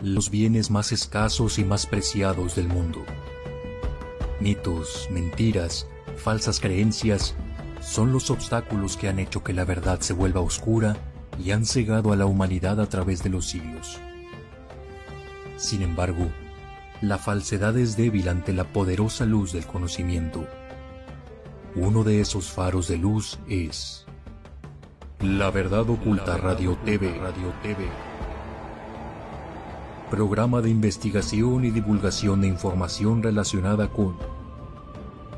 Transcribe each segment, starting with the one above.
los bienes más escasos y más preciados del mundo. Mitos, mentiras, falsas creencias son los obstáculos que han hecho que la verdad se vuelva oscura y han cegado a la humanidad a través de los siglos. Sin embargo, la falsedad es débil ante la poderosa luz del conocimiento. Uno de esos faros de luz es La Verdad Oculta Radio TV. Radio TV. Programa de investigación y divulgación de información relacionada con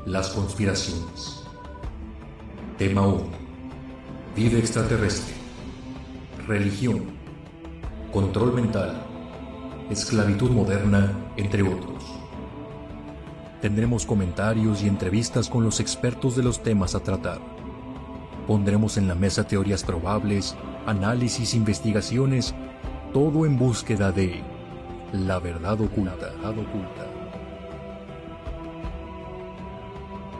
las conspiraciones. Tema 1. Vida extraterrestre. Religión. Control mental. Esclavitud moderna, entre otros. Tendremos comentarios y entrevistas con los expertos de los temas a tratar. Pondremos en la mesa teorías probables, análisis, investigaciones, todo en búsqueda de la verdad oculta.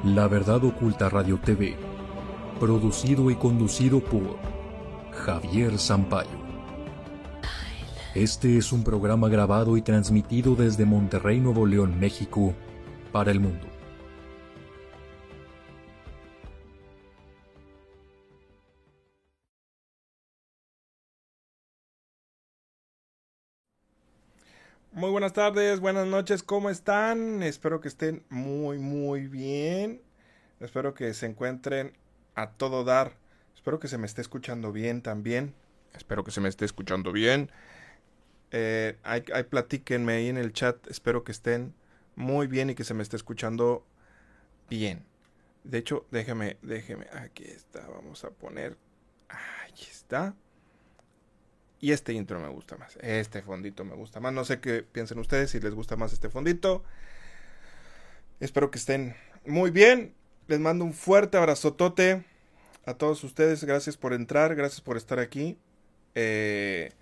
La verdad oculta Radio TV, producido y conducido por Javier Sampaio. Este es un programa grabado y transmitido desde Monterrey, Nuevo León, México, para el mundo. Muy buenas tardes, buenas noches, ¿cómo están? Espero que estén muy, muy bien. Espero que se encuentren a todo dar. Espero que se me esté escuchando bien también. Espero que se me esté escuchando bien. Eh, ahí, platíquenme ahí en el chat. Espero que estén muy bien y que se me esté escuchando bien. De hecho, déjeme, déjeme. Aquí está. Vamos a poner. Ahí está. Y este intro me gusta más. Este fondito me gusta más. No sé qué piensen ustedes si les gusta más este fondito. Espero que estén muy bien. Les mando un fuerte abrazotote a todos ustedes. Gracias por entrar. Gracias por estar aquí. Eh,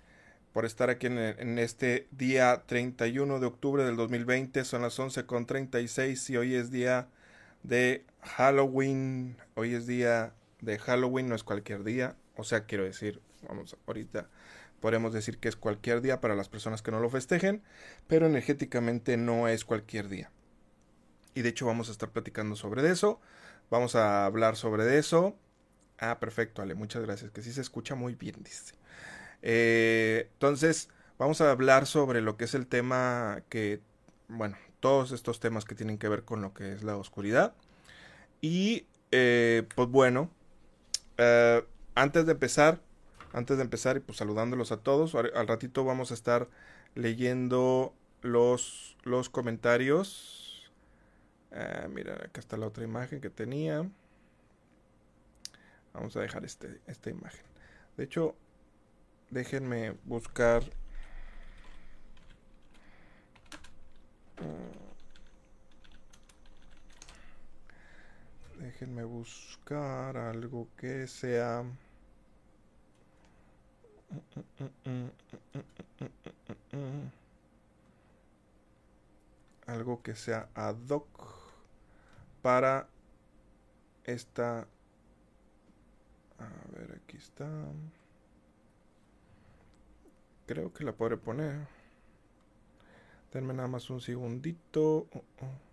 por estar aquí en, este día 31 de octubre del 2020. Son las 11.36 y hoy es día de Halloween. Hoy es día de Halloween. No es cualquier día. O sea, quiero decir, vamos ahorita Podemos decir que es cualquier día para las personas que no lo festejen, pero energéticamente no es cualquier día. Y de hecho vamos a estar platicando sobre eso. Vamos a hablar sobre eso. Ah, perfecto, Ale, muchas gracias. Que sí se escucha muy bien, dice. Eh, entonces, vamos a hablar sobre lo que es el tema que, bueno, todos estos temas que tienen que ver con lo que es la oscuridad. Y, eh, pues bueno, eh, antes de empezar, antes de empezar y pues saludándolos a todos, al ratito vamos a estar leyendo los, los comentarios. Ah, mira, acá está la otra imagen que tenía. Vamos a dejar este, esta imagen. De hecho, déjenme buscar... Mm, déjenme buscar algo que sea... Algo que sea ad hoc para esta... A ver, aquí está. Creo que la podré poner. Denme nada más un segundito. Oh, oh.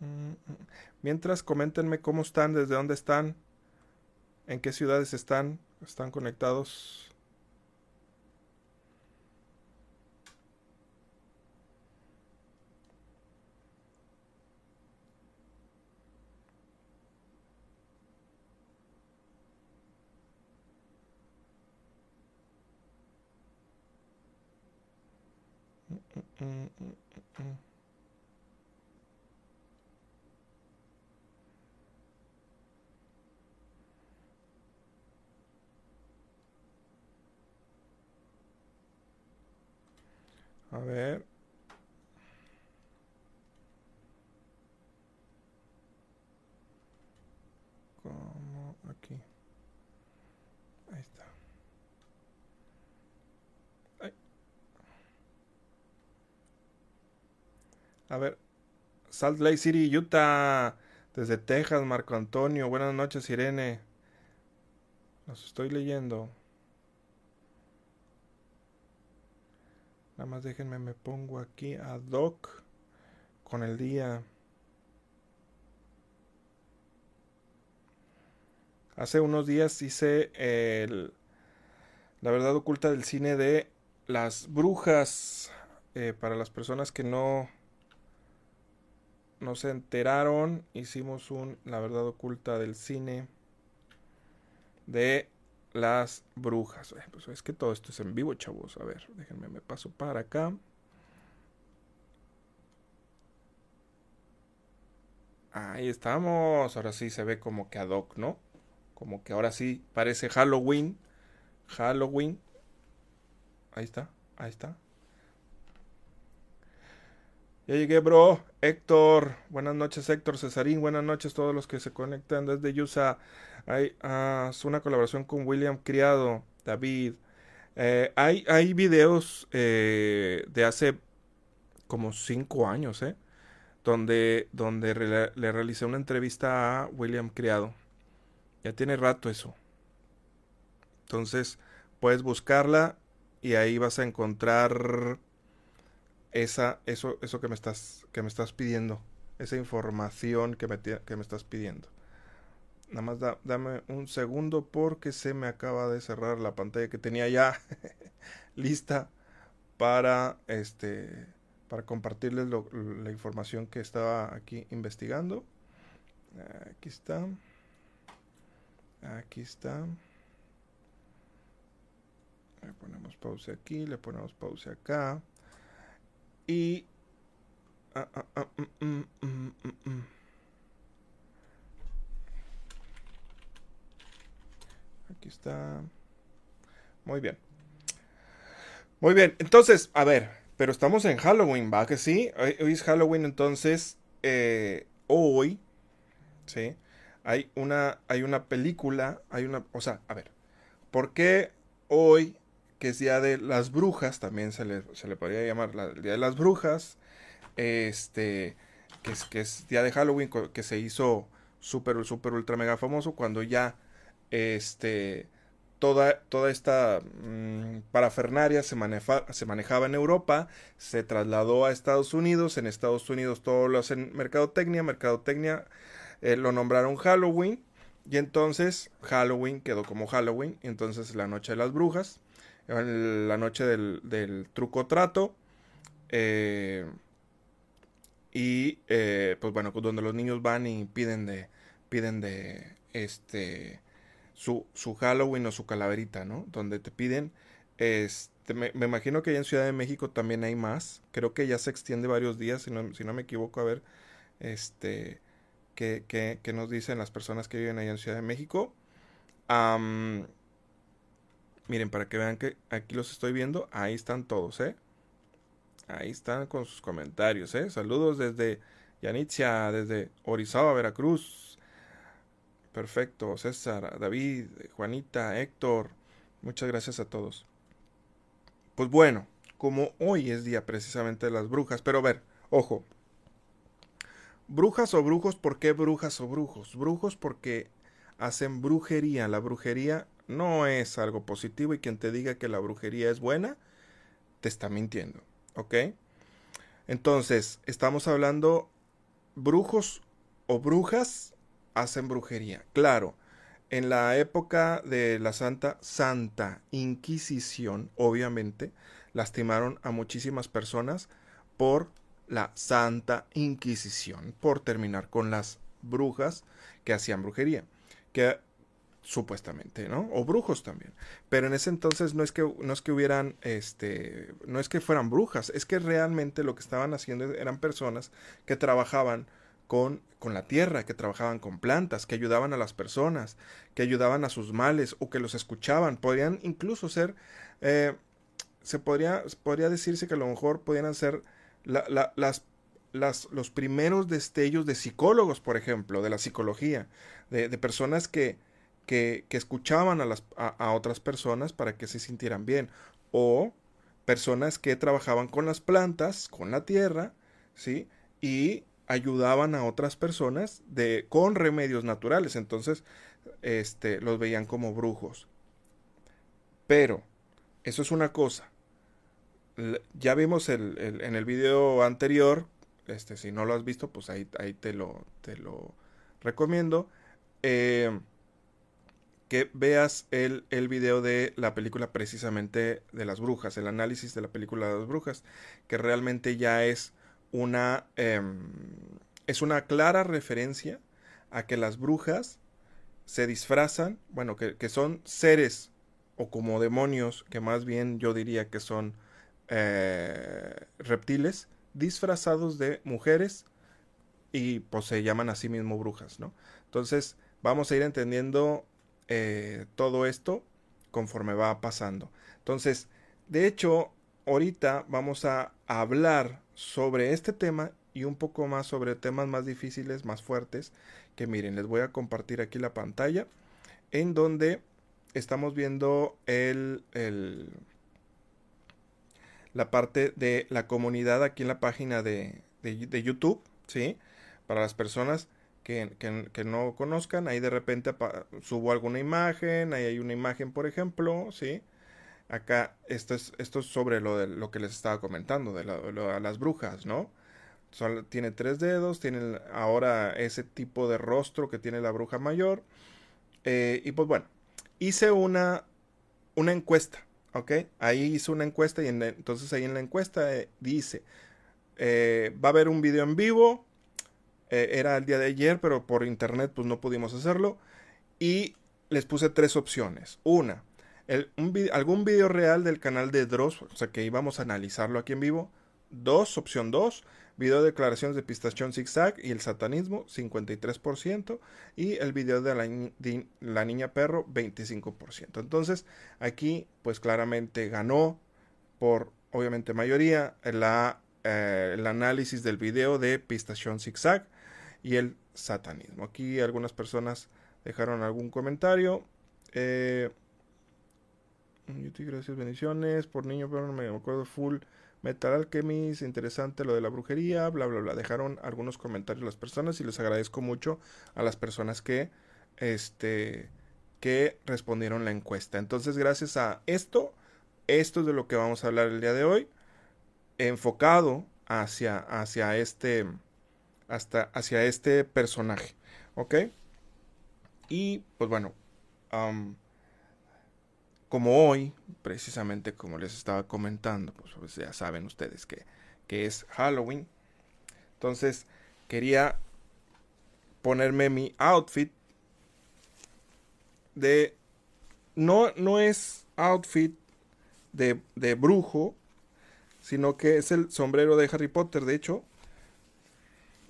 Mm, mm. Mientras, coméntenme cómo están, desde dónde están. ¿En qué ciudades están? ¿Están conectados? Mm, mm, mm, A ver. Como aquí. Ahí está. A ver. Salt Lake City, Utah. Desde Texas, Marco Antonio. Buenas noches, Irene. Los estoy leyendo. Nada más déjenme, me pongo aquí a doc con el día. Hace unos días hice el, la verdad oculta del cine de las brujas. Eh, para las personas que no, no se enteraron, hicimos un La verdad oculta del cine de las brujas. Pues es que todo esto es en vivo, chavos. A ver, déjenme, me paso para acá. Ahí estamos. Ahora sí se ve como que ad hoc, ¿no? Como que ahora sí parece Halloween. Halloween. Ahí está, ahí está. Ya llegué, bro. Héctor. Buenas noches, Héctor. Cesarín. Buenas noches a todos los que se conectan desde USA. Hay uh, una colaboración con William Criado. David. Eh, hay, hay videos eh, de hace como cinco años, ¿eh? Donde, donde le realicé una entrevista a William Criado. Ya tiene rato eso. Entonces, puedes buscarla y ahí vas a encontrar esa, eso, eso que me estás, que me estás pidiendo, esa información que me, que me estás pidiendo. Nada más dame un segundo porque se me acaba de cerrar la pantalla que tenía ya lista para este para compartirles la información que estaba aquí investigando. Aquí está. Aquí está. Le ponemos pausa aquí, le ponemos pausa acá. Y... Ah, ah, ah, mm, mm, mm, Aquí está. Muy bien. Muy bien. Entonces, a ver, pero estamos en Halloween, ¿va? Que sí. Hoy, es Halloween, entonces, eh, hoy, ¿sí? Hay una, hay una película, hay una, o sea, a ver, ¿por qué hoy que es Día de las Brujas, también se le, se le podría llamar el Día de las Brujas, este, que es, que es Día de Halloween, que se hizo súper, súper, ultra, mega famoso, cuando ya, este, toda, toda esta mm, parafernaria se, se manejaba en Europa, se trasladó a Estados Unidos, en Estados Unidos todo lo hacen mercadotecnia, mercadotecnia eh, lo nombraron Halloween, y entonces Halloween quedó como Halloween, entonces la noche de las brujas, la noche del, truco trato. Eh, y eh, pues bueno, donde los niños van y piden de, piden de este, su, su Halloween o su calaverita, ¿no? Donde te piden, este, me, imagino que allá en Ciudad de México también hay más. Creo que ya se extiende varios días, si no, si no me equivoco, a ver, este, qué, qué, nos dicen las personas que viven allá en Ciudad de México. Miren, para que vean que aquí los estoy viendo, ahí están todos, ¿eh? Ahí están con sus comentarios, ¿eh? Saludos desde Yanitzia, desde Orizaba, Veracruz. Perfecto, César, David, Juanita, Héctor. Muchas gracias a todos. Pues bueno, como hoy es día precisamente de las brujas, pero a ver, ojo. Brujas o brujos, ¿por qué brujas o brujos? Brujos porque hacen brujería. La brujería no es algo positivo y quien te diga que la brujería es buena, te está mintiendo. ¿Ok? Entonces, estamos hablando, brujos o brujas hacen brujería. Claro, en la época de la Santa Santa Inquisición, obviamente, lastimaron a muchísimas personas por la Santa Inquisición, por terminar con las brujas que hacían brujería. Que supuestamente, ¿no? O brujos también. Pero en ese entonces no es que no es que hubieran este no es que fueran brujas, es que realmente lo que estaban haciendo eran personas que trabajaban con, con la tierra, que trabajaban con plantas, que ayudaban a las personas, que ayudaban a sus males o que los escuchaban. Podrían incluso ser, eh, se podría, podría decirse que a lo mejor podían ser las, los primeros destellos de psicólogos, por ejemplo, de la psicología, de personas que, que, escuchaban a, las, a, otras personas para que se sintieran bien. O personas que trabajaban con las plantas, con la tierra, ¿sí? Y ayudaban a otras personas de, con remedios naturales. Entonces, este, los veían como brujos. Pero, eso es una cosa. ya vimos el, en el video anterior, este, si no lo has visto, pues ahí, ahí te, lo, te lo recomiendo. Eh, que veas el, el, video de la película precisamente de las brujas, el análisis de la película de las brujas, que realmente ya es una, em, es una clara referencia a que las brujas se disfrazan, bueno, que, que, son seres o como demonios, que más bien yo diría que son eh, reptiles, disfrazados de mujeres y pues se llaman a sí mismo brujas, ¿no? Entonces vamos a ir entendiendo eh, todo esto conforme va pasando. Entonces, de hecho, ahorita vamos a hablar sobre este tema y un poco más sobre temas más difíciles, más fuertes, que miren, les voy a compartir aquí la pantalla, en donde estamos viendo el, el la parte de la comunidad aquí en la página de, de, YouTube, ¿sí? Para las personas que, no conozcan, ahí de repente subo alguna imagen, ahí hay una imagen, por ejemplo, ¿sí? Acá, esto es, esto es sobre lo, de, lo que les estaba comentando, de, las brujas, ¿no? tiene tres dedos, tiene ahora ese tipo de rostro que tiene la bruja mayor. Eh, y pues bueno, hice una, una encuesta, ¿ok? Ahí hice una encuesta y entonces ahí en la encuesta eh, dice, eh, va a haber un video en vivo, era el día de ayer, pero por internet pues no pudimos hacerlo. Y les puse tres opciones. Una, algún video real del canal de Dross, o sea que íbamos a analizarlo aquí en vivo. Dos, opción dos, Video de declaraciones de Pistachón Zigzag y el satanismo, 53%. Y el video de la, niña perro, 25%. Entonces, aquí, pues claramente ganó por, obviamente, mayoría la, eh, el análisis del video de Pistachón Zigzag y el satanismo. Aquí algunas personas dejaron algún comentario. Eh, gracias, bendiciones. Por niño, pero no me acuerdo full. Metal Alchemist, interesante lo de la brujería, bla, bla, bla. Dejaron algunos comentarios las personas y les agradezco mucho a las personas que, este, que respondieron la encuesta. Entonces, gracias a esto, esto es de lo que vamos a hablar el día de hoy, enfocado hacia, hacia este, hasta, hacia este personaje, ¿ok? Y, pues bueno, como hoy, precisamente como les estaba comentando, pues, pues ya saben ustedes que, que, es Halloween. Entonces quería ponerme mi outfit de... No, no es outfit de, de brujo, sino que es el sombrero de Harry Potter. De hecho,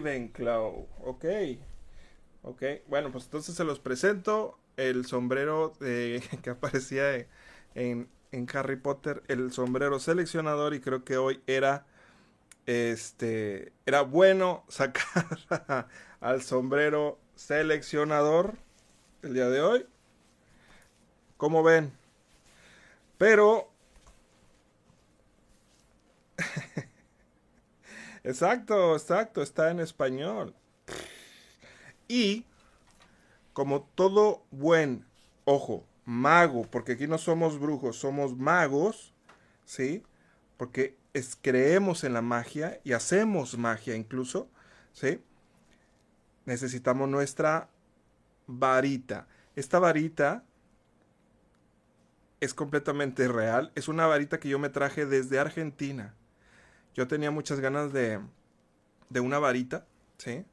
Ravenclaw. Ok. Ok. Bueno, pues entonces se los presento. El sombrero que aparecía en, en Harry Potter el sombrero seleccionador y creo que hoy era este era bueno sacar al sombrero seleccionador el día de hoy. Como ven. Pero Exacto, exacto, está en español. Y como todo buen ojo mago, porque aquí no somos brujos, somos magos, ¿sí? Porque creemos en la magia y hacemos magia incluso, ¿sí? Necesitamos nuestra varita. Esta varita es completamente real. Es una varita que yo me traje desde Argentina. Yo tenía muchas ganas de, de una varita, ¿sí?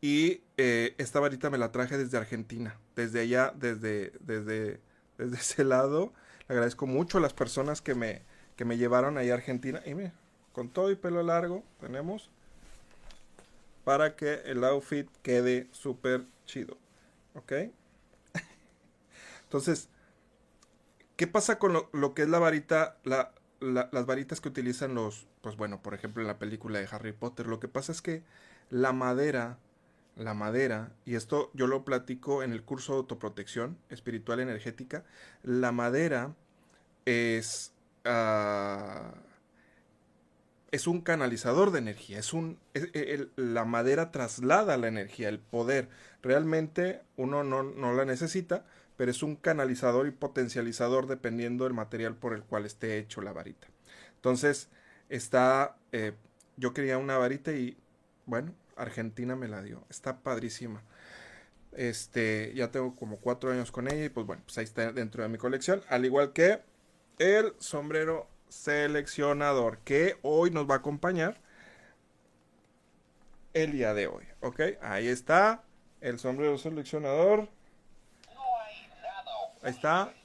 Y eh, esta varita me la traje desde Argentina. Desde allá, desde, desde desde ese lado. Le agradezco mucho a las personas que me, que me llevaron ahí a Argentina. Y mira, con todo y pelo largo tenemos para que el outfit quede súper chido. ¿Ok? Entonces, ¿qué pasa con lo, que es la varita? La, la- las varitas que utilizan los, pues bueno, por ejemplo en la película de Harry Potter, lo que pasa es que la madera, la madera, y esto yo lo platico en el curso de autoprotección espiritual energética, la madera es, ah, es un canalizador de energía, es un, es- el- la madera traslada la energía, el poder. Realmente uno no, no la necesita, pero es un canalizador y potencializador dependiendo del material por el cual esté hecho la varita. Entonces, está, eh, yo quería una varita y, bueno, Argentina me la dio. Está padrísima. Este, ya tengo como cuatro años con ella y pues bueno, pues ahí está dentro de mi colección. Al igual que el sombrero seleccionador que hoy nos va a acompañar el día de hoy. ¿Ok? Ahí está el sombrero seleccionador. Ahí está.